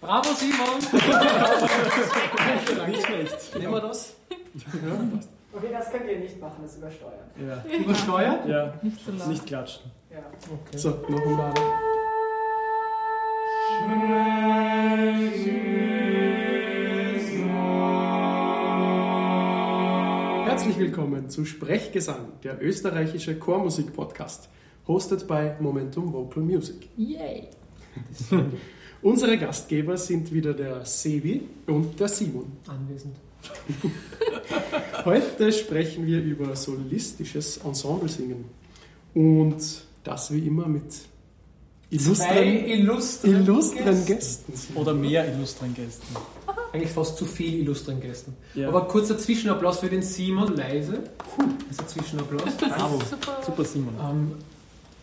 Bravo, Simon! Nicht schlecht. Nehmen wir das? Okay, das könnt ihr nicht machen, das übersteuern. Ja. Übersteuert? ja. Nicht so laut. Nicht klatschen. Ja. Okay. So, noch einmal. Herzlich willkommen zu Sprechgesang, der österreichische Chormusik-Podcast, hosted by Momentum Vocal Music. Yay! Unsere Gastgeber sind wieder der Sevi und der Simon. Anwesend. Heute sprechen wir über solistisches Ensemblesingen und das wie immer mit illustren, illustren, illustren Gästen. Gästen. Oder mehr illustren Gästen. Eigentlich fast zu viel illustren Gästen. Ja. Aber kurzer Zwischenapplaus für den Simon, leise. Das ist ein Zwischenapplaus. Bravo. Super. Super, Simon. Ähm,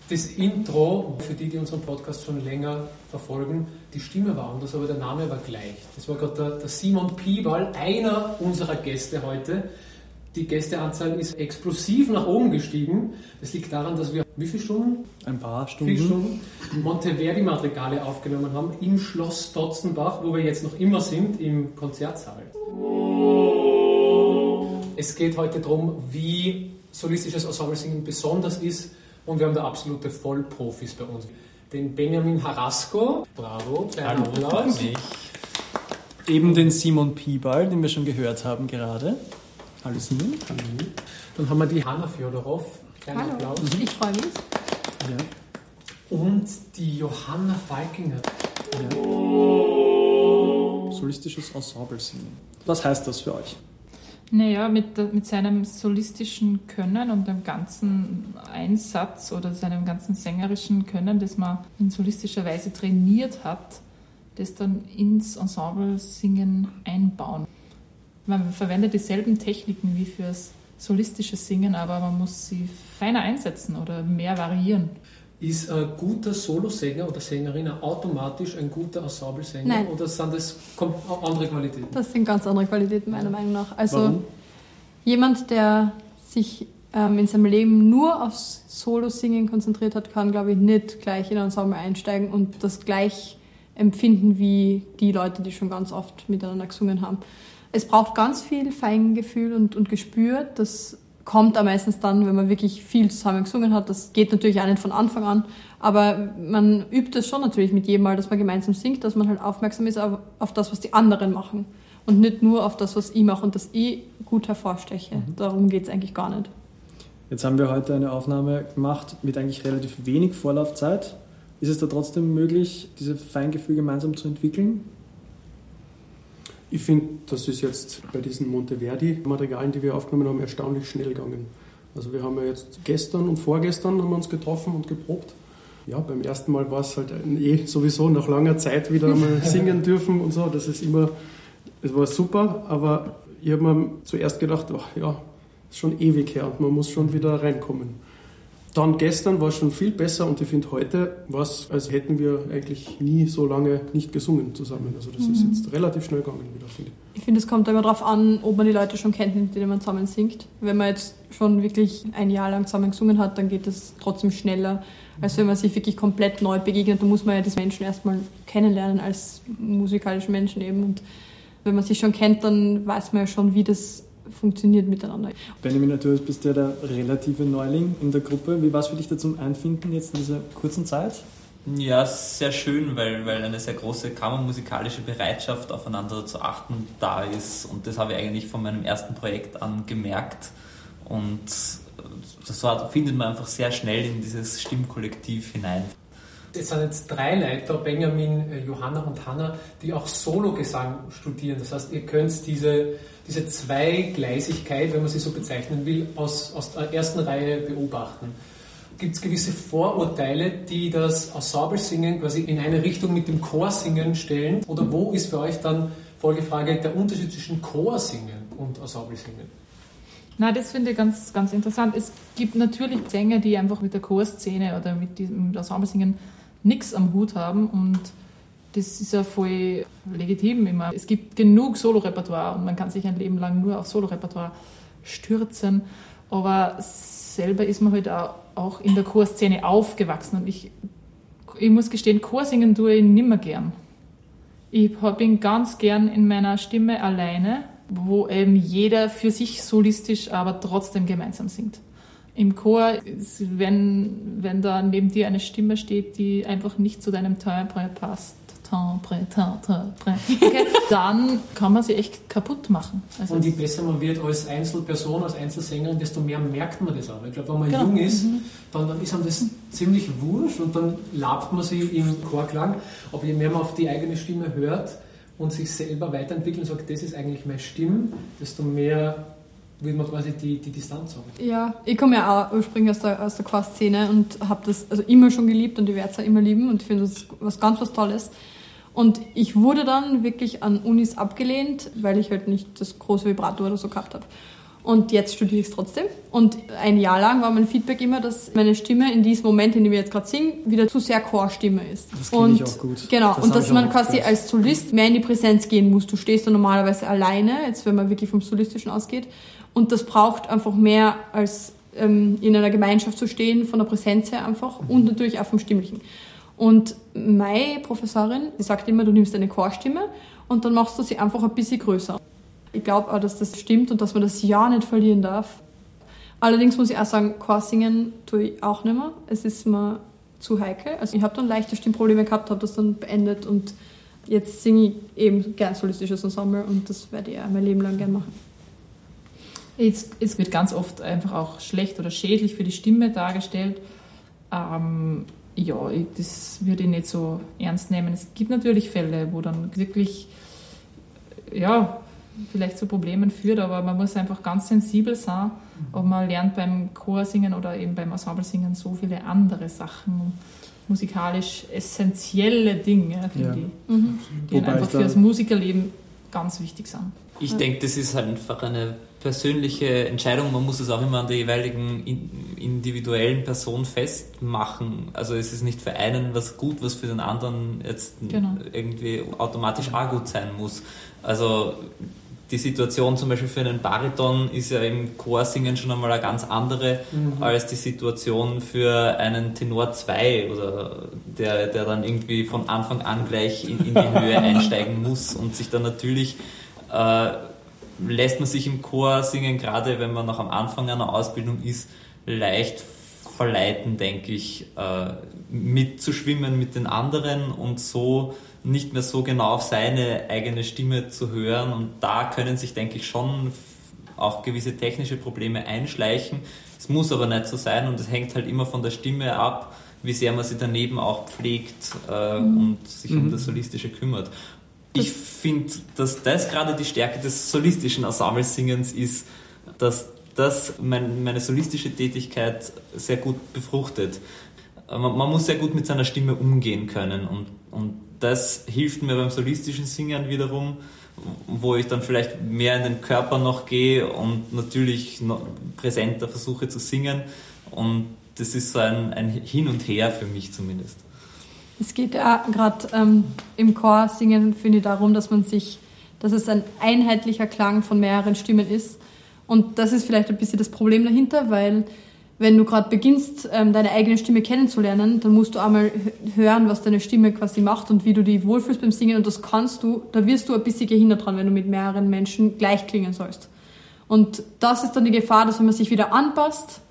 das Intro, für die, die unseren Podcast schon länger verfolgen, die Stimme war anders, aber der Name war gleich. Das war gerade der, der Simon Piebal, einer unserer Gäste heute. Die Gästeanzahl ist explosiv nach oben gestiegen. Das liegt daran, dass wir wie viele Stunden? Ein paar Stunden. Stunden Monteverdi-Madrigale aufgenommen haben im Schloss Dotzenbach, wo wir jetzt noch immer sind, im Konzertsaal. Es geht heute darum, wie solistisches Ensemblesingen besonders ist und wir haben da absolute Vollprofis bei uns. Den Benjamin Harasco, bravo, kleiner Applaus. Eben den Simon Piebal, den wir schon gehört haben gerade. Hallo Simon. Dann haben wir die Hanna Fjodorov, kleiner Hallo. Applaus. Ich freue mich. Ja. Und die Johanna Falkinger. Solistisches Ensemblesingen. Was heißt das für euch? Naja, mit, mit seinem solistischen Können und dem ganzen Einsatz oder seinem ganzen sängerischen Können, das man in solistischer Weise trainiert hat, das dann ins Ensemble-Singen einbauen. Man verwendet dieselben Techniken wie fürs solistische Singen, aber man muss sie feiner einsetzen oder mehr variieren. Ist ein guter Solosänger oder Sängerin automatisch ein guter Ensemblesänger? Nein. Oder sind das andere Qualitäten? Das sind ganz andere Qualitäten meiner Meinung nach. Also Warum? jemand, der sich ähm, in seinem Leben nur aufs Solo-Singen konzentriert hat, kann, glaube ich, nicht gleich in ein Ensemble einsteigen und das gleich empfinden wie die Leute, die schon ganz oft miteinander gesungen haben. Es braucht ganz viel Feingefühl und, und Gespür. Das kommt auch meistens dann, wenn man wirklich viel zusammen gesungen hat. Das geht natürlich auch nicht von Anfang an, aber man übt es schon natürlich mit jedem Mal, dass man gemeinsam singt, dass man halt aufmerksam ist auf, auf das, was die anderen machen und nicht nur auf das, was ich mache und das ich gut hervorsteche. Darum geht es eigentlich gar nicht. Jetzt haben wir heute eine Aufnahme gemacht mit eigentlich relativ wenig Vorlaufzeit. Ist es da trotzdem möglich, dieses Feingefühl gemeinsam zu entwickeln? Ich finde, das ist jetzt bei diesen Monteverdi-Madrigalen, die wir aufgenommen haben, erstaunlich schnell gegangen. Also wir haben ja jetzt gestern und vorgestern haben wir uns getroffen und geprobt. Ja, beim ersten Mal war es halt ein, eh sowieso nach langer Zeit wieder einmal singen dürfen und so. Das ist immer, es war super, aber ich habe mir zuerst gedacht, ach ja, ist schon ewig her und man muss schon wieder reinkommen. Dann gestern war es schon viel besser und ich finde heute war es, als hätten wir eigentlich nie so lange nicht gesungen zusammen. Also das ist jetzt relativ schnell gegangen wieder, finde ich. Ich finde, es kommt immer darauf an, ob man die Leute schon kennt, mit denen man zusammen singt. Wenn man jetzt schon wirklich ein Jahr lang zusammen gesungen hat, dann geht es trotzdem schneller, als wenn man sich wirklich komplett neu begegnet. Da muss man ja die Menschen erstmal kennenlernen als musikalischen Menschen eben. Und wenn man sich schon kennt, dann weiß man ja schon, wie das funktioniert miteinander. Benjamin, du bist ja der relative Neuling in der Gruppe. Wie war es für dich da zum Einfinden jetzt in dieser kurzen Zeit? Ja, sehr schön, weil, weil eine sehr große kammermusikalische Bereitschaft aufeinander zu achten da ist. Und das habe ich eigentlich von meinem ersten Projekt an gemerkt. Und das war, findet man einfach sehr schnell in dieses Stimmkollektiv hinein. Es sind jetzt drei Leiter, Benjamin, äh, Johanna und Hanna, die auch Sologesang studieren. Das heißt, ihr könnt diese, diese Zweigleisigkeit, wenn man sie so bezeichnen will, aus, aus der ersten Reihe beobachten. Gibt es gewisse Vorurteile, die das Ensemble-Singen quasi in eine Richtung mit dem Chorsingen stellen? Oder wo ist für euch dann, Folgefrage, der Unterschied zwischen Chorsingen und Ensemble-Singen? Na, das finde ich ganz, ganz interessant. Es gibt natürlich Sänger, die einfach mit der Chorszene oder mit diesem Ensemblesingen nichts am Hut haben und das ist ja voll legitim immer. Es gibt genug Solorepertoire und man kann sich ein Leben lang nur auf Solorepertoire stürzen, aber selber ist man halt auch auch in der Chorszene aufgewachsen und ich, ich muss gestehen, Chorsingen tue ich nimmer gern. Ich bin ganz gern in meiner Stimme alleine, wo eben jeder für sich solistisch, aber trotzdem gemeinsam singt. Im Chor, wenn, wenn da neben dir eine Stimme steht, die einfach nicht zu deinem Timbre passt, Timbre, Timbre, okay, dann kann man sie echt kaputt machen. Also und je besser man wird als Einzelperson, als Einzelsängerin, desto mehr merkt man das auch. Ich glaube, wenn man Genau. jung ist, Mhm. dann, dann ist einem das ziemlich wurscht und dann labt man sie im Chorklang. Aber je mehr man auf die eigene Stimme hört und sich selber weiterentwickelt und sagt, das ist eigentlich meine Stimme, desto mehr will man quasi die, die Distanz haben. Ja, ich komme ja auch ursprünglich aus der, aus der Chorszene und habe das also immer schon geliebt und ich werde es auch immer lieben und ich finde das was ganz was Tolles. Und ich wurde dann wirklich an Unis abgelehnt, weil ich halt nicht das große Vibrato oder so gehabt habe. Und jetzt studiere ich es trotzdem. Und ein Jahr lang war mein Feedback immer, dass meine Stimme in diesem Moment, in dem ich jetzt gerade singe, wieder zu sehr Chorstimme ist. Das und ich auch gut. Genau, Das und dass man quasi gehört. als Solist mehr in die Präsenz gehen muss. Du stehst da normalerweise alleine, jetzt wenn man wirklich vom Solistischen ausgeht. Und das braucht einfach mehr als ähm, in einer Gemeinschaft zu stehen, von der Präsenz her einfach und natürlich auch vom Stimmlichen. Und meine Professorin, die sagt immer, du nimmst eine Chorstimme und dann machst du sie einfach ein bisschen größer. Ich glaube auch, dass das stimmt und dass man das ja nicht verlieren darf. Allerdings muss ich auch sagen, Chorsingen tue ich auch nicht mehr. Es ist mir zu heikel. Also ich habe dann leichte Stimmprobleme gehabt, habe das dann beendet und jetzt singe ich eben gern solistisches Ensemble und das werde ich auch mein Leben lang gern machen. Es, es wird ganz oft einfach auch schlecht oder schädlich für die Stimme dargestellt. Ähm, ja, das würde ich nicht so ernst nehmen. Es gibt natürlich Fälle, wo dann wirklich, ja, vielleicht zu Problemen führt, aber man muss einfach ganz sensibel sein. Aber man lernt beim Chorsingen oder eben beim Ensemblesingen so viele andere Sachen, musikalisch essentielle Dinge, finde Ja. ich, Mhm. die Wobei einfach für das Musikerleben ganz wichtig sind. Ich denke, das ist halt einfach eine persönliche Entscheidung. Man muss es auch immer an der jeweiligen in- individuellen Person festmachen. Also es ist nicht für einen was gut, was für den anderen jetzt Genau. irgendwie automatisch auch gut sein muss. Also die Situation zum Beispiel für einen Bariton ist ja im Chorsingen schon einmal eine ganz andere als die Situation für einen Tenor 2 oder der, der dann irgendwie von Anfang an gleich in, in die Höhe einsteigen muss und sich dann natürlich äh, lässt man sich im Chor singen, gerade wenn man noch am Anfang einer Ausbildung ist, leicht verleiten, denke ich, äh, mitzuschwimmen mit den anderen und so nicht mehr so genau auf seine eigene Stimme zu hören. Und da können sich, denke ich, schon auch gewisse technische Probleme einschleichen. Es muss aber nicht so sein und es hängt halt immer von der Stimme ab, wie sehr man sie daneben auch pflegt äh, und sich um das Solistische kümmert. Ich finde, dass das gerade die Stärke des solistischen Ensemblesingens ist, dass das mein, meine solistische Tätigkeit sehr gut befruchtet. Äh, Man, man muss sehr gut mit seiner Stimme umgehen können und, und das hilft mir beim solistischen Singen wiederum, wo ich dann vielleicht mehr in den Körper noch gehe und natürlich noch präsenter versuche zu singen und das ist so ein, ein Hin und Her für mich zumindest. Es geht ja gerade ähm, im Chor singen, finde ich, darum, dass man sich, dass es ein einheitlicher Klang von mehreren Stimmen ist. Und das ist vielleicht ein bisschen das Problem dahinter, weil wenn du gerade beginnst, ähm, deine eigene Stimme kennenzulernen, dann musst du einmal hören, was deine Stimme quasi macht und wie du die wohlfühlst beim Singen. Und das kannst du, da wirst du ein bisschen gehindert dran, wenn du mit mehreren Menschen gleich klingen sollst. Und das ist dann die Gefahr, dass wenn man sich wieder anpasst,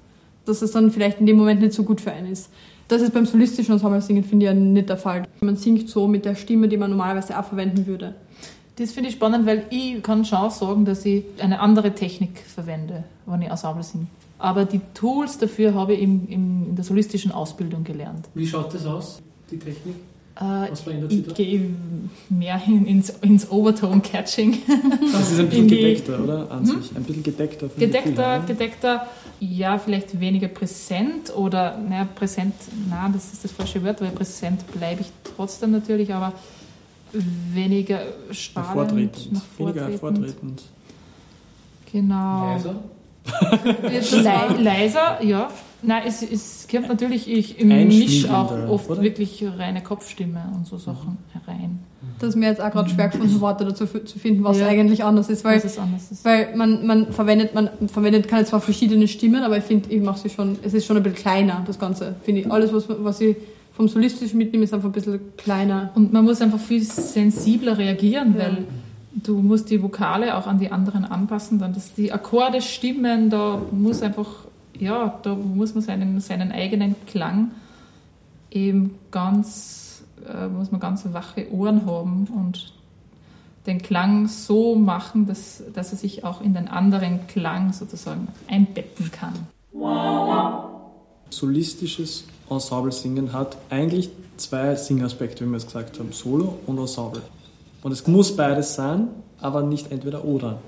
dass es dann vielleicht in dem Moment nicht so gut für einen ist. Das ist beim solistischen Ensemble-Singen, finde ich, ja nicht der Fall. Man singt so mit der Stimme, die man normalerweise auch verwenden würde. Das finde ich spannend, weil ich kann schon sagen, dass ich eine andere Technik verwende, wenn ich Ensemble singe. Aber die Tools dafür habe ich im, im, in der solistischen Ausbildung gelernt. Wie schaut das aus, die Technik? Äh, Was verändert sich ich gehe mehr in, ins, ins Overtone-Catching. Das ist ein In bisschen die- gedeckter, oder? An sich. Ein bisschen gedeckter. Gefühl Gedeckter, oder? gedeckter, ja, vielleicht weniger präsent oder, naja, präsent, na, das ist das falsche Wort, weil präsent bleibe ich trotzdem natürlich, aber weniger strahlend, Hervortretend. nach Weniger vortretend. hervortretend. Genau. Leiser? Le leiser, ja. Nein, es, es kommt natürlich, ich mische auch oft oder? wirklich reine Kopfstimme und so Sachen herein. Das ist mir jetzt auch gerade schwer gefunden, Worte dazu zu finden, was Ja. eigentlich anders ist, weil anders ist. Weil man, man verwendet, man verwendet keine zwar verschiedene Stimmen, aber ich finde, ich mache sie schon, es ist schon ein bisschen kleiner, das Ganze, finde ich. Alles, was, was ich vom solistischen mitnehmen, ist einfach ein bisschen kleiner. Und man muss einfach viel sensibler reagieren, ja. weil du musst die Vokale auch an die anderen anpassen, dann dass die Akkorde stimmen, da muss einfach, ja, da muss man seinen, seinen eigenen Klang eben ganz, äh, muss man ganz wache Ohren haben und den Klang so machen, dass, dass er sich auch in den anderen Klang sozusagen einbetten kann. Solistisches Ensemble-Singen hat eigentlich zwei Singaspekte, wie wir es gesagt haben, Solo und Ensemble. Und es muss beides sein, aber nicht entweder oder.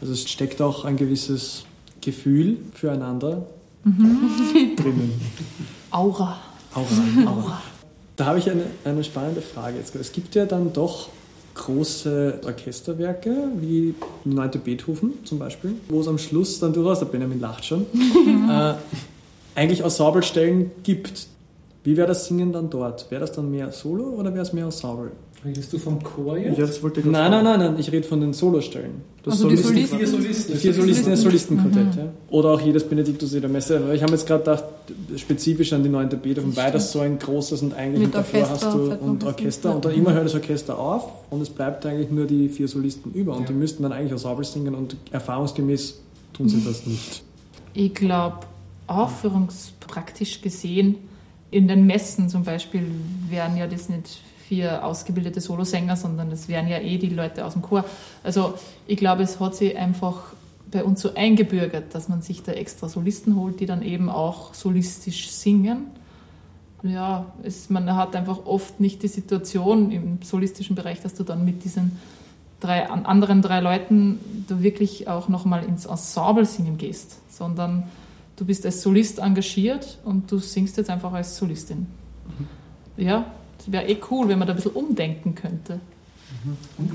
Also es steckt auch ein gewisses Gefühl füreinander mhm. drinnen. Aura. Aura. Aura. Da habe ich eine, eine spannende Frage jetzt. Es gibt ja dann doch große Orchesterwerke, wie 9. Beethoven zum Beispiel, wo es am Schluss dann durchaus, der Benjamin lacht schon, äh, eigentlich Ensemblestellen gibt. Wie wäre das Singen dann dort? Wäre das dann mehr Solo oder wäre es mehr Ensemble? Redest du vom Chor jetzt? jetzt wollte ich nein, nein, nein, nein, ich rede von den Solostellen. Das also Solisten, die Solisten. Vier Solisten. Die vier Solisten, das Solistenquartett. Mhm. Ja. Oder auch jedes Benediktus jeder Messe. Ich habe jetzt gerade gedacht, spezifisch an die neunte Beethoven, weil das so ein großes und eigentlich Mit davor Orchester, hast du und Orchester und dann immer hört das Orchester auf und es bleibt eigentlich nur die vier Solisten über und ja. die müssten dann eigentlich Ensemble singen und erfahrungsgemäß tun sie das nicht. Ich glaube, aufführungspraktisch gesehen, in den Messen zum Beispiel wären ja das nicht vier ausgebildete Solosänger, sondern das wären ja eh die Leute aus dem Chor. Also ich glaube, es hat sich einfach bei uns so eingebürgert, dass man sich da extra Solisten holt, die dann eben auch solistisch singen. Ja, es, man hat einfach oft nicht die Situation im solistischen Bereich, dass du dann mit diesen drei, anderen drei Leuten du wirklich auch nochmal ins Ensemble singen gehst, sondern du bist als Solist engagiert und du singst jetzt einfach als Solistin. Mhm. Ja, wäre eh cool, wenn man da ein bisschen umdenken könnte.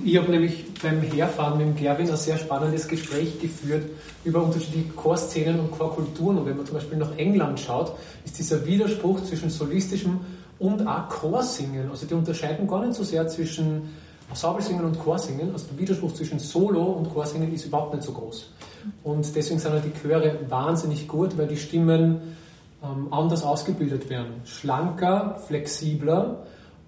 Ich habe nämlich beim Herfahren mit dem Gerwin ein sehr spannendes Gespräch geführt über unterschiedliche Chorszenen und Chorkulturen. Und wenn man zum Beispiel nach England schaut, ist dieser Widerspruch zwischen solistischem und auch Chorsingen. Also die unterscheiden gar nicht so sehr zwischen Ensemble-Singen und Chorsingen. Also der Widerspruch zwischen Solo und Chorsingen ist überhaupt nicht so groß. Und deswegen sind halt die Chöre wahnsinnig gut, weil die Stimmen anders ausgebildet werden. Schlanker, flexibler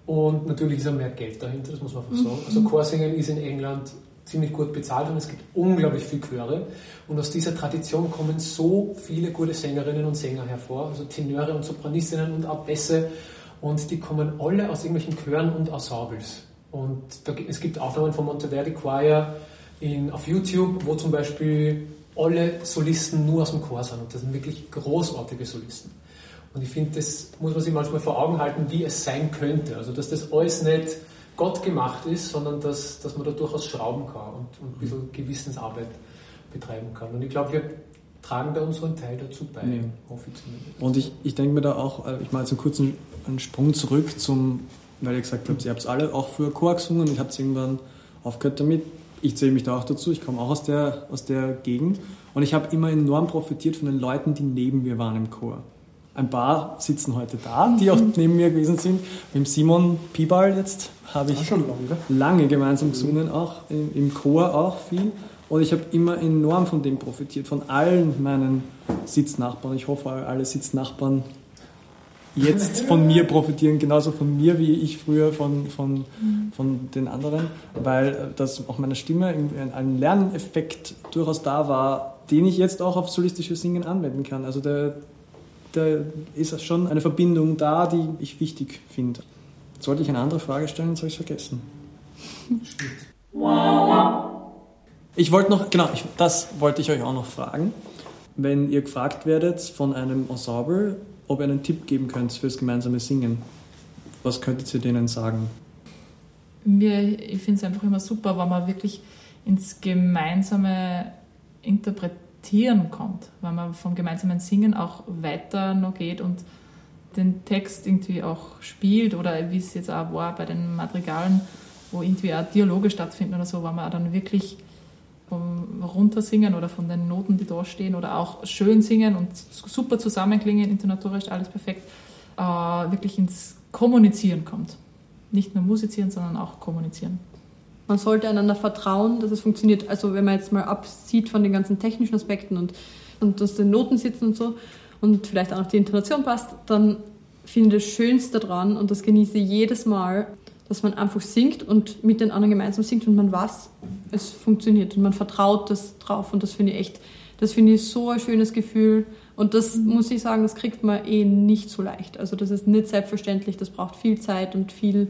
und natürlich ist auch mehr Geld dahinter, das muss man einfach sagen. Also Chorsingen ist in England ziemlich gut bezahlt und es gibt unglaublich viele Chöre. Und aus dieser Tradition kommen so viele gute Sängerinnen und Sänger hervor, also Tenöre und Sopranistinnen und auch Bässe. Und die kommen alle aus irgendwelchen Chören und Ensembles. Und da, es gibt Aufnahmen von Monteverdi Choir in, auf YouTube, wo zum Beispiel alle Solisten nur aus dem Chor sind. Und das sind wirklich großartige Solisten. Und ich finde, das muss man sich manchmal vor Augen halten, wie es sein könnte. Also, dass das alles nicht Gott gemacht ist, sondern dass, dass man da durchaus schrauben kann und, und ein bisschen Gewissensarbeit betreiben kann. Und ich glaube, wir tragen da unseren Teil dazu bei, ja. hoffe ich zumindest. Und ich, ich denke mir da auch, äh, ich mache jetzt einen kurzen einen Sprung zurück zum, weil ihr gesagt habt, ihr habt es alle auch früher Chor gesungen und habt irgendwann aufgehört damit. Ich zähle mich da auch dazu, ich komme auch aus der, aus der Gegend und ich habe immer enorm profitiert von den Leuten, die neben mir waren im Chor. Ein paar sitzen heute da, die auch neben mir gewesen sind. Mit Simon Pibal jetzt habe ich schon lange. lange gemeinsam gesungen, auch im Chor auch viel. Und ich habe immer enorm von dem profitiert, von allen meinen Sitznachbarn. Ich hoffe, alle Sitznachbarn jetzt von mir profitieren, genauso von mir wie ich früher von, von, von den anderen, weil das auch meine Stimme ein Lerneffekt durchaus da war, den ich jetzt auch auf solistisches Singen anwenden kann. Also der, da ist schon eine Verbindung da, die ich wichtig finde. Sollte ich eine andere Frage stellen, jetzt habe ich es vergessen. Ich wollte noch, genau, ich, das wollte ich euch auch noch fragen. Wenn ihr gefragt werdet von einem Ensemble, ob ihr einen Tipp geben könnt fürs gemeinsame Singen, was könntet ihr denen sagen? Mir, ich finde es einfach immer super, wenn man wirklich ins gemeinsame Interpretieren kommt, weil man vom gemeinsamen Singen auch weiter noch geht und den Text irgendwie auch spielt oder wie es jetzt auch war bei den Madrigalen, wo irgendwie auch Dialoge stattfinden oder so, weil man dann wirklich Runtersingen oder von den Noten, die da stehen oder auch schön singen und super zusammenklingen, intonatorisch alles perfekt, äh, wirklich ins Kommunizieren kommt. Nicht nur musizieren, sondern auch kommunizieren. Man sollte einander vertrauen, dass es funktioniert. Also wenn man jetzt mal absieht von den ganzen technischen Aspekten und, und dass den Noten sitzen und so und vielleicht auch noch die Intonation passt, dann finde das Schönste daran und das genieße ich jedes Mal, dass man einfach singt und mit den anderen gemeinsam singt und man weiß, es funktioniert und man vertraut das drauf und das finde ich echt, das finde ich so ein schönes Gefühl und das muss ich sagen, das kriegt man eh nicht so leicht. Also das ist nicht selbstverständlich, das braucht viel Zeit und viel,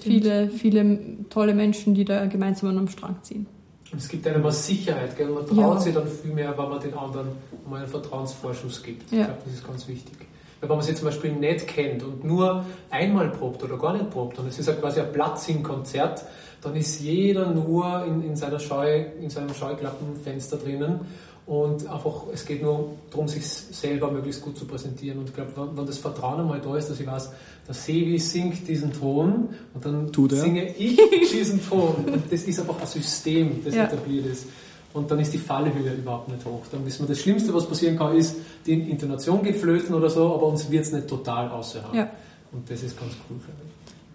viele, viele tolle Menschen, die da gemeinsam an einem Strang ziehen. Und es gibt einem was Sicherheit, gell? man traut ja. sich dann viel mehr, wenn man den anderen mal einen Vertrauensvorschuss gibt. Ja. Ich glaube, das ist ganz wichtig. Weil wenn man sie zum Beispiel nicht kennt und nur einmal probt oder gar nicht probt und es ist ja quasi ein Platz-Konzert, dann ist jeder nur in, in, seiner Scheu, in seinem Scheuklappenfenster drinnen und einfach, es geht nur darum, sich selber möglichst gut zu präsentieren. Und ich glaube, wenn, wenn, das Vertrauen einmal da ist, dass ich weiß, der Sevi singt diesen Ton und dann singe ich diesen Ton. Und das ist einfach ein System, das ja. etabliert ist. Und dann ist die Fallhöhe überhaupt nicht hoch. Dann wissen wir, das Schlimmste, was passieren kann, ist, die Intonation geht flöten oder so, aber uns wird es nicht total außerhalb. Ja. Und das ist ganz cool, finde ich.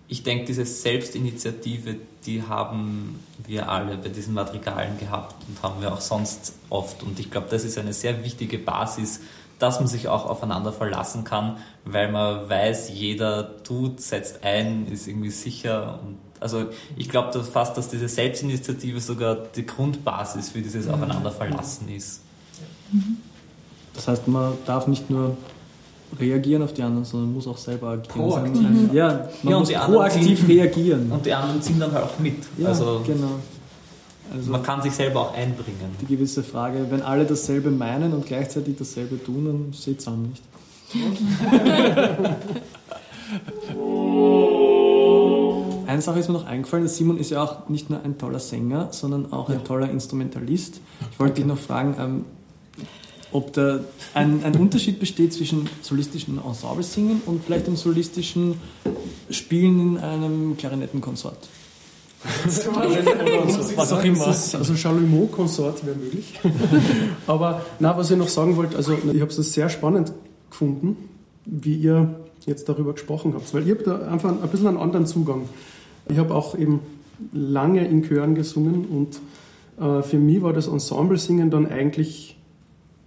Ich denke, diese Selbstinitiative, die haben wir alle bei diesen Madrigalen gehabt und haben wir auch sonst oft. Und ich glaube, das ist eine sehr wichtige Basis, dass man sich auch aufeinander verlassen kann, weil man weiß, jeder tut, setzt ein, ist irgendwie sicher und also ich glaube fast, dass diese Selbstinitiative sogar die Grundbasis für dieses Aufeinanderverlassen ist. Das heißt, man darf nicht nur reagieren auf die anderen, sondern muss auch selber agieren. Proaktiv. Mhm. Ja, man ja, muss proaktiv ziehen, reagieren. Und die anderen ziehen dann halt auch mit. Ja, also, genau. Also man kann sich selber auch einbringen. Die gewisse Frage, wenn alle dasselbe meinen und gleichzeitig dasselbe tun, dann sieht es an nicht. Eine Sache ist mir noch eingefallen, Simon ist ja auch nicht nur ein toller Sänger, sondern auch ein toller Instrumentalist. Ich wollte dich noch fragen, ähm, ob da ein, ein, Unterschied besteht zwischen solistischen Ensemble-Singen und vielleicht dem solistischen Spielen in einem Klarinettenkonsort. was auch immer. Also Chalumeau-Konsort wäre möglich. Aber na, was ich noch sagen wollte, also ich habe es sehr spannend gefunden, wie ihr jetzt darüber gesprochen habt, weil ihr habt da einfach ein bisschen einen anderen Zugang. Ich habe auch eben lange in Chören gesungen und äh, für mich war das Ensemble-Singen dann eigentlich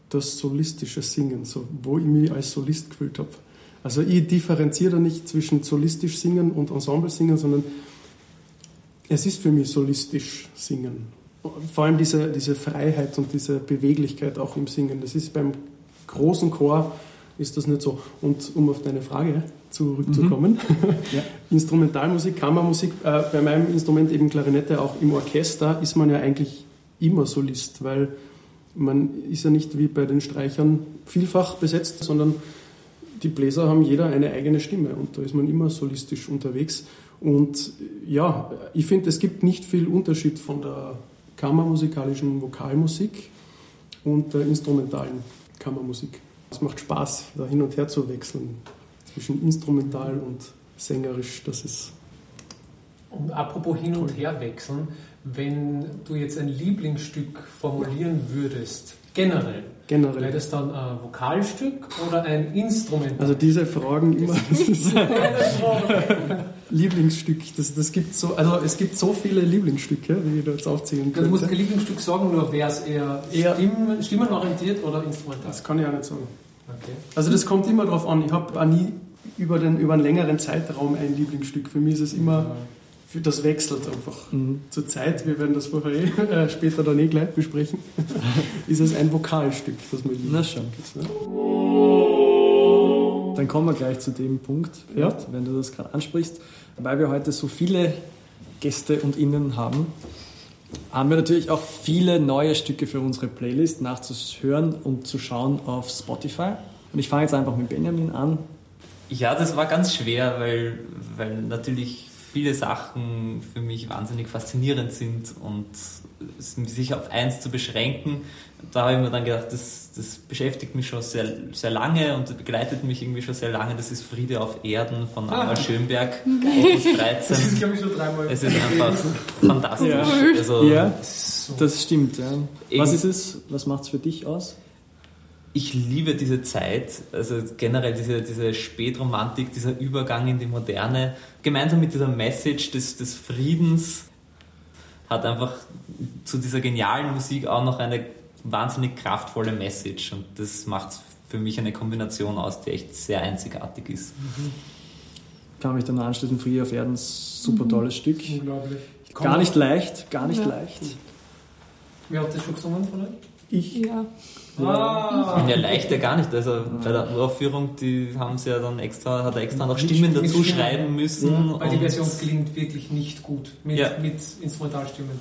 das solistische Singen, so, wo ich mich als Solist gefühlt habe. Also ich differenziere da nicht zwischen solistisch singen und Ensemble singen, sondern es ist für mich solistisch singen. Vor allem diese, diese Freiheit und diese Beweglichkeit auch im Singen. Das ist beim großen Chor ist das nicht so. Und um auf deine Frage zurückzukommen, mhm. ja. Instrumentalmusik, Kammermusik, äh, bei meinem Instrument eben Klarinette, auch im Orchester ist man ja eigentlich immer Solist, weil man ist ja nicht wie bei den Streichern vielfach besetzt, sondern die Bläser haben jeder eine eigene Stimme und da ist man immer solistisch unterwegs. Und ja, ich finde, es gibt nicht viel Unterschied von der kammermusikalischen Vokalmusik und der instrumentalen Kammermusik. Es macht Spaß, da hin und her zu wechseln zwischen instrumental und sängerisch. Das ist. Und apropos hin und her wechseln, wenn du jetzt ein Lieblingsstück formulieren würdest, generell, generell. wäre das dann ein Vokalstück oder ein Instrument? Also diese Fragen immer. Lieblingsstück, das, das gibt so, also es gibt so viele Lieblingsstücke, wie ich da jetzt aufzählen könnte. Du musst kein Lieblingsstück sagen, nur wäre es eher, eher Stimmen, stimmenorientiert oder instrumental? Das kann ich auch nicht sagen. Okay. Also das kommt immer darauf an. Ich habe auch nie über, den, über einen längeren Zeitraum ein Lieblingsstück. Für mich ist es immer, das wechselt einfach. Mhm. Zur Zeit, wir werden das vorher eh, äh, später dann eh gleich besprechen, ist es ein Vokalstück, das liebt. Na schon. Ist, ne? Dann kommen wir gleich zu dem Punkt, ja. wenn du das gerade ansprichst. Weil wir heute so viele Gäste und Innen haben, haben wir natürlich auch viele neue Stücke für unsere Playlist nachzuhören und zu schauen auf Spotify. Und ich fange jetzt einfach mit Benjamin an. Ja, das war ganz schwer, weil, weil natürlich viele Sachen für mich wahnsinnig faszinierend sind und sich auf eins zu beschränken, da habe ich mir dann gedacht, das, das beschäftigt mich schon sehr, sehr lange und begleitet mich irgendwie schon sehr lange. Das ist Friede auf Erden von Anna ah. Schönberg, Opus 13. Das ist, glaube ich, schon dreimal. Es ist einfach fantastisch. Ja, also, ja das stimmt. Ja. Was ist es? Was macht es für dich aus? Ich liebe diese Zeit, also generell diese, diese Spätromantik, dieser Übergang in die Moderne, gemeinsam mit dieser Message des, des Friedens, hat einfach zu dieser genialen Musik auch noch eine wahnsinnig kraftvolle Message und das macht es für mich eine Kombination aus, die echt sehr einzigartig ist. Kann mich dann anschließen, Friede auf Erden, super tolles Stück. Unglaublich. Gar nicht leicht, gar nicht Ja. leicht. Wer hat das schon gesungen von euch? Ich, Ja. Ah, Ja, leicht ja gar nicht. Also bei der Uraufführung, die haben sie ja dann extra, hat er extra noch Stimmen dazu schreiben müssen. weil die Version klingt wirklich nicht gut mit, Ja. mit Instrumentalstimmen.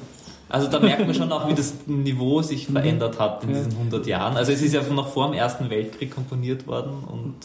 Also da merkt man schon auch, wie das Niveau sich verändert hat in Ja. diesen 100 Jahren. Also es ist ja noch vor dem Ersten Weltkrieg komponiert worden und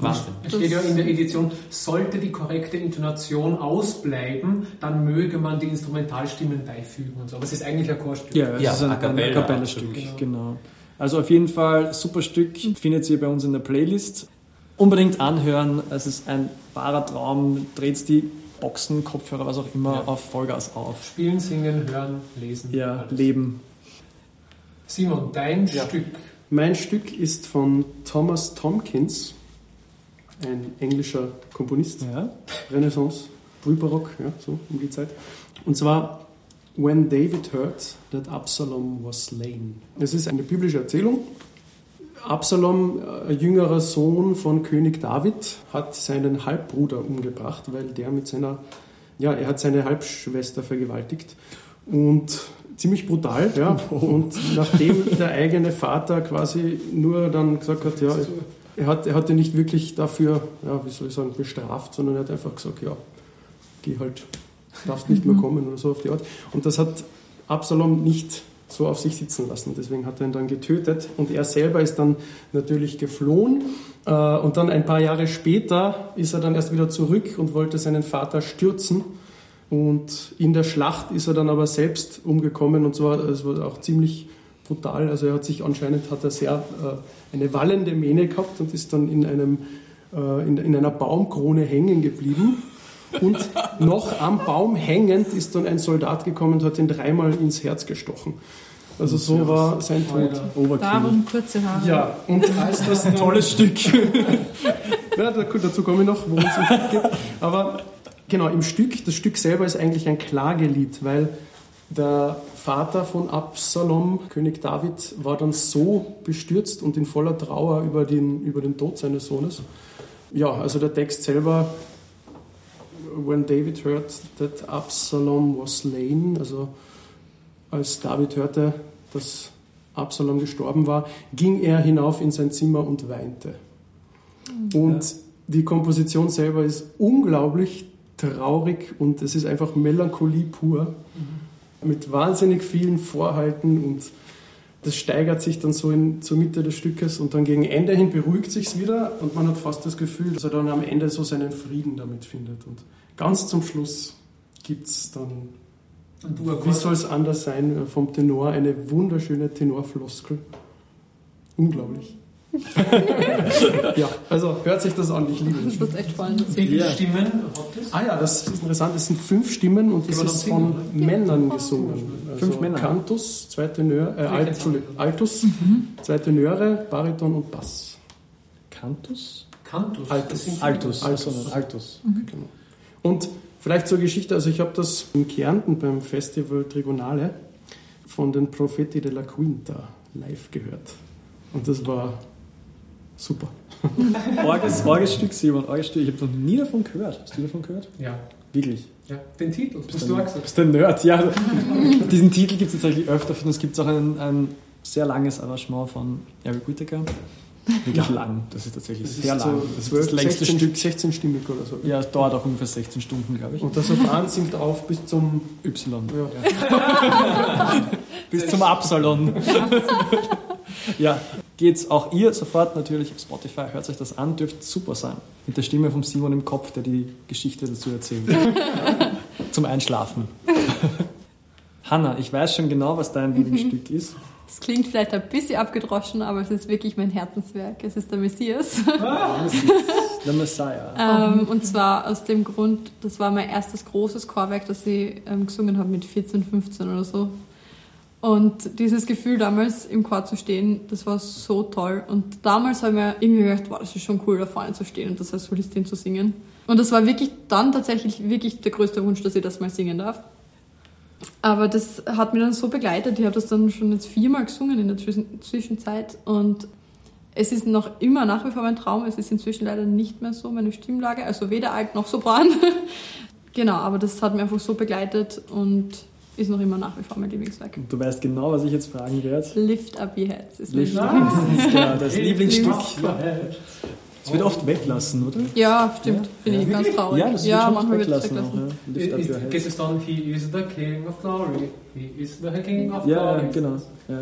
Wahnsinn. Es steht ja in der Edition, sollte die korrekte Intonation ausbleiben, dann möge man die Instrumentalstimmen beifügen und so. Aber es ist eigentlich ein Chorstück. Ja, es Ja, ist ein A ein cappella, A Cappella-Stück, absolut. genau. Also auf jeden Fall super Stück, findet ihr bei uns in der Playlist. Unbedingt anhören, es ist ein wahrer Traum. Dreht die Boxen, Kopfhörer, was auch immer, Ja. auf Vollgas auf. Spielen, singen, hören, lesen. Ja, alles. leben. Simon, dein Ja. Stück. mein Stück ist von Thomas Tompkins, ein englischer Komponist. Ja. Renaissance, Frühbarock, ja, so um die Zeit. Und zwar When David heard that Absalom was slain. Es ist eine biblische Erzählung. Absalom, äh, ein jüngerer Sohn von König David, hat seinen Halbbruder umgebracht, weil der mit seiner, ja, er hat seine Halbschwester vergewaltigt. Und ziemlich brutal, ja. Und nachdem der eigene Vater quasi nur dann gesagt hat, ja, er hat, er hat ihn nicht wirklich dafür, ja, wie soll ich sagen, bestraft, sondern er hat einfach gesagt, ja, geh halt, darfst nicht mehr kommen oder so auf die Art. Und das hat Absalom nicht so auf sich sitzen lassen. Deswegen hat er ihn dann getötet und er selber ist dann natürlich geflohen. Äh, Und dann ein paar Jahre später ist er dann erst wieder zurück und wollte seinen Vater stürzen. Und in der Schlacht ist er dann aber selbst umgekommen und zwar, es war auch ziemlich brutal. Also er hat sich anscheinend hat er sehr äh, eine wallende Mähne gehabt und ist dann in einem äh, in, in einer Baumkrone hängen geblieben. Und noch am Baum hängend ist dann ein Soldat gekommen und hat ihn dreimal ins Herz gestochen. Also so war sein Tod. Overkill. Darum kurze Haare. Ja, und als das dann, Tolles Stück. ja, da- gut, dazu komme ich noch, worum es geht. Aber genau, im Stück, das Stück selber ist eigentlich ein Klagelied, weil der Vater von Absalom, König David, war dann so bestürzt und in voller Trauer über den, über den Tod seines Sohnes. Ja, also der Text selber, when David heard that Absalom was slain, also als David hörte, dass Absalom gestorben war, ging er hinauf in sein Zimmer und weinte. Und die Komposition selber ist unglaublich traurig und es ist einfach Melancholie pur, mit wahnsinnig vielen Vorhalten und das steigert sich dann so in, zur Mitte des Stückes und dann gegen Ende hin beruhigt sich wieder und man hat fast das Gefühl, dass er dann am Ende so seinen Frieden damit findet. Und ganz zum Schluss gibt es dann wie soll es anders sein? Vom Tenor eine wunderschöne Tenorfloskel. Unglaublich. Ja, also hört sich das an, ich liebe das. Das ist echt spannend. Wie viele Ja. Stimmen hat das? Ah ja, das ist interessant. Es sind fünf Stimmen und wir ist von singen, Männern gesungen. Also Fünf Männer. Cantus, zwei Tenöre, äh, Alt, Entschuldigung, Altus, zwei Tenöre, Bariton und Bass. Cantus? Cantus. Altus. Das Altus. Altus. Altus. Genau. Und vielleicht zur Geschichte, also ich habe das in Kärnten beim Festival Tribunale von den Profeti della Quinta live gehört. Und das war super. Orges, Orges Stück, Simon, Orges Stück. Ich habe noch nie davon gehört. Hast du davon gehört? Ja, Wirklich? ja. Den Titel, hast du auch gesagt. bist ein Nerd, ja. Diesen Titel gibt es tatsächlich öfter. Und es gibt auch ein, ein sehr langes Arrangement von Eric Whittaker. Wirklich lang. Das ist tatsächlich Das sehr ist lang. so Das ist 12, das längste 16, Stück. 16 stimmig oder so. Ja, es dauert auch ungefähr 16 Stunden, glaube ich. Und der Sopran singt auf bis zum Y. Ja. Bis zum Absalon. ja, geht's auch ihr sofort natürlich auf Spotify, hört euch das an, dürft super sein. Mit der Stimme von Simon im Kopf, der die Geschichte dazu erzählt. zum Einschlafen. Hanna, ich weiß schon genau, was dein Lieblingsstück ist. Das klingt vielleicht ein bisschen abgedroschen, aber es ist wirklich mein Herzenswerk. Es ist der Messias. The Messiah. Ähm, und zwar aus dem Grund, das war mein erstes großes Chorwerk, das ich ähm, gesungen habe mit 14, 15 oder so. Und dieses Gefühl damals im Chor zu stehen, das war so toll. Und damals habe ich mir irgendwie gedacht, wow, das ist schon cool, da vorne zu stehen und das als Solistin zu singen. Und das war wirklich dann tatsächlich wirklich der größte Wunsch, dass ich das mal singen darf. Aber das hat mich dann so begleitet. Ich habe das dann schon jetzt viermal gesungen in der Zwischen Zwischenzeit. Und Es ist noch immer nach wie vor mein Traum. Es ist inzwischen leider nicht mehr so meine Stimmlage. Also weder alt noch Sopran. genau, aber das hat mich einfach so begleitet und ist noch immer nach wie vor mein Lieblingswerk. Du weißt genau, was ich jetzt fragen werde. Lift Up Your Heads ist Lift mein Up Lieblings. Das ist genau das Lieblingsstück. Ja. Es wird oft weglassen, oder? Ja, stimmt. Finde ich ganz traurig. Ja, das wird ja schon manchmal wird es weglassen. Auch, weglassen. ja. Lift up your Geht es dann, he is the king of glory, he is the king of Ja, glory. genau. Ja.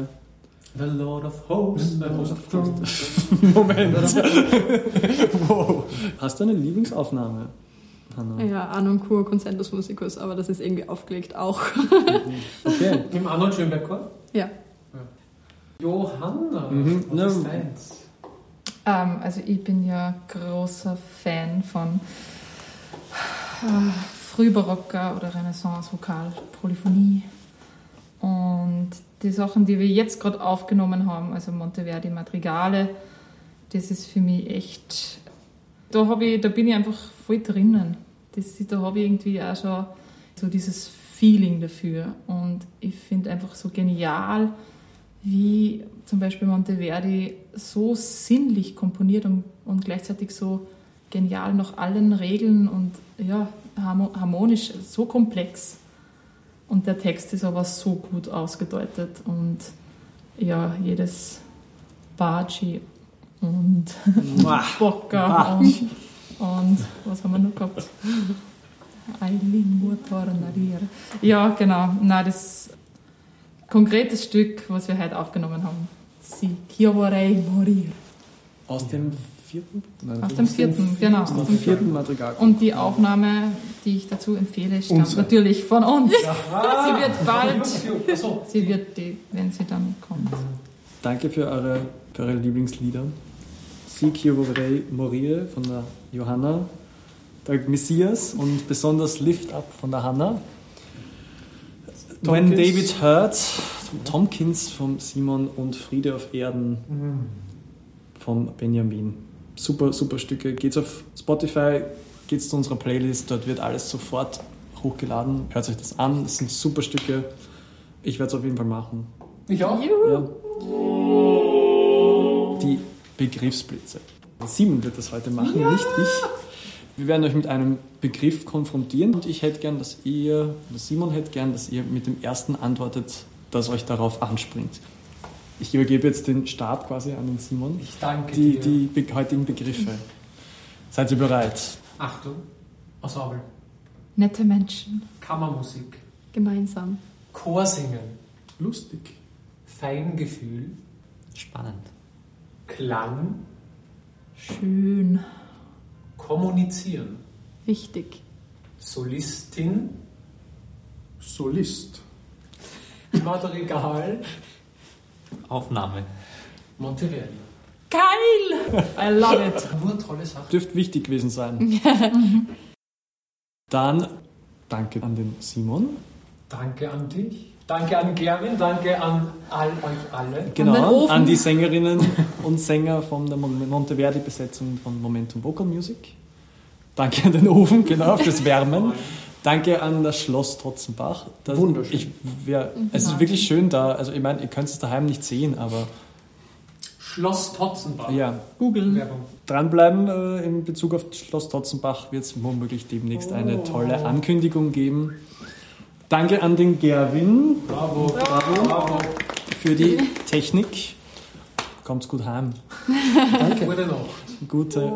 The Lord of Hosts, the Host of Hosts. Moment. wow. Hast du eine Lieblingsaufnahme, Hanna? Ja, Anoncourt Consentus Musicus, aber das ist irgendwie aufgelegt auch. Okay. Im Arnold Schönberg Chor? Ja. Johanna, Mhm. was Ja. ist deins? Ähm, also ich bin ja großer Fan von äh, Frühbarocker oder Renaissance, Vokal, Polyphonie. Und die Sachen, die wir jetzt gerade aufgenommen haben, also Monteverdi Madrigale, das ist für mich echt, da, ich, da bin ich einfach voll drinnen. Das, da habe ich irgendwie auch schon so dieses Feeling dafür. Und ich finde einfach so genial, wie zum Beispiel Monteverdi so sinnlich komponiert und, und gleichzeitig so genial nach allen Regeln und ja, harmo- harmonisch, so komplex. Und der Text ist aber so gut ausgedeutet und ja, jedes Baci und Bocca und, und was haben wir noch gehabt? Eileen Mutornarier. Ja, genau. Nein, das konkretes Stück, was wir heute aufgenommen haben. Si, io vorrei morir. Aus dem vierten? Nein, Aus dem vierten, genau. Aus Aus dem vierten Madrigal. Und die Aufnahme, die ich dazu empfehle, stammt Unsere. natürlich von uns. Sie wird bald, sie wird die, wenn sie dann kommt. Danke für eure, für eure Lieblingslieder. Sieg hier vorrei morire von der Johanna, der Messias und besonders Lift Up von der Hanna. When. David Hurt, Tompkins vom Simon und Friede auf Erden vom Benjamin. Super, super Stücke. Geht's auf Spotify, geht's zu unserer Playlist, dort wird alles sofort hochgeladen. Hört euch das an, das sind super Stücke. Ich werde es auf jeden Fall machen. Ich auch. Ja. Begriffsblitze. Simon wird das heute machen, nicht ich. Wir werden euch mit einem Begriff konfrontieren und ich hätte gern, dass ihr, oder Simon hätte gern, dass ihr mit dem ersten antwortet, das euch darauf anspringt. Ich übergebe jetzt den Stab quasi an den Simon. Ich danke Die, dir. die be heutigen Begriffe. Seid ihr bereit? Achtung. Ensemble. Nette Menschen. Kammermusik. Gemeinsam. Chorsingen. Lustig. Feingefühl. Spannend. Klang. Schön. Kommunizieren. Wichtig. Solistin. Solist. Madrigal. Aufnahme. Monteverdi. Geil! I love it. Nur tolle Sachen. Dürfte wichtig gewesen sein. Dann danke an den Simon. Danke an dich. Danke an Gerwin. Danke an all euch alle. Genau, an die Sängerinnen und Sänger von der Mon- Monteverdi-Besetzung von Momentum Vocal Music. Danke an den Ofen, genau, fürs Wärmen. Danke an das Schloss Trotzenbach. Das, Wunderschön. Ich, wär, es ist wirklich schön da. Also ich meine, ihr könnt es daheim nicht sehen, aber Schloss Totzenbach. ja. Werbung. dranbleiben äh, in Bezug auf Schloss Trotzenbach wird es womöglich demnächst eine tolle Ankündigung geben. Danke an den Gerwin Bravo. Bravo. für die Technik. Kommt's gut heim. Gute Nacht. Gute Nacht.